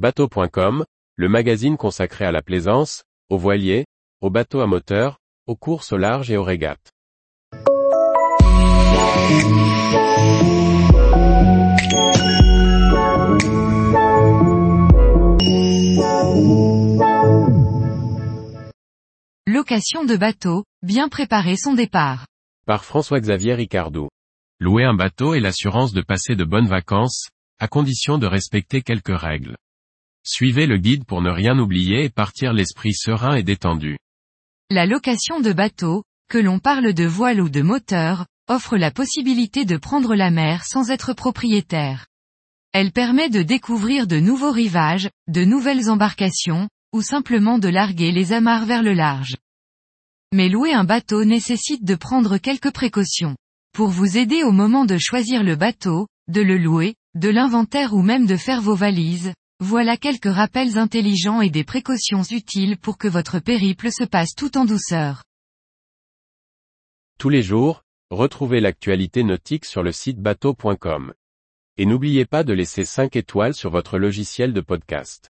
Bateau.com, le magazine consacré à la plaisance, aux voiliers, aux bateaux à moteur, aux courses au large et aux régates. Location de bateau, bien préparer son départ. Par François-Xavier Ricardou. Louer un bateau est l'assurance de passer de bonnes vacances, à condition de respecter quelques règles. Suivez le guide pour ne rien oublier et partir l'esprit serein et détendu. La location de bateau, que l'on parle de voile ou de moteur, offre la possibilité de prendre la mer sans être propriétaire. Elle permet de découvrir de nouveaux rivages, de nouvelles embarcations, ou simplement de larguer les amarres vers le large. Mais louer un bateau nécessite de prendre quelques précautions. Pour vous aider au moment de choisir le bateau, de le louer, de l'inventaire ou même de faire vos valises, voilà quelques rappels intelligents et des précautions utiles pour que votre périple se passe tout en douceur. Tous les jours, retrouvez l'actualité nautique sur le site bateau.com. Et n'oubliez pas de laisser 5 étoiles sur votre logiciel de podcast.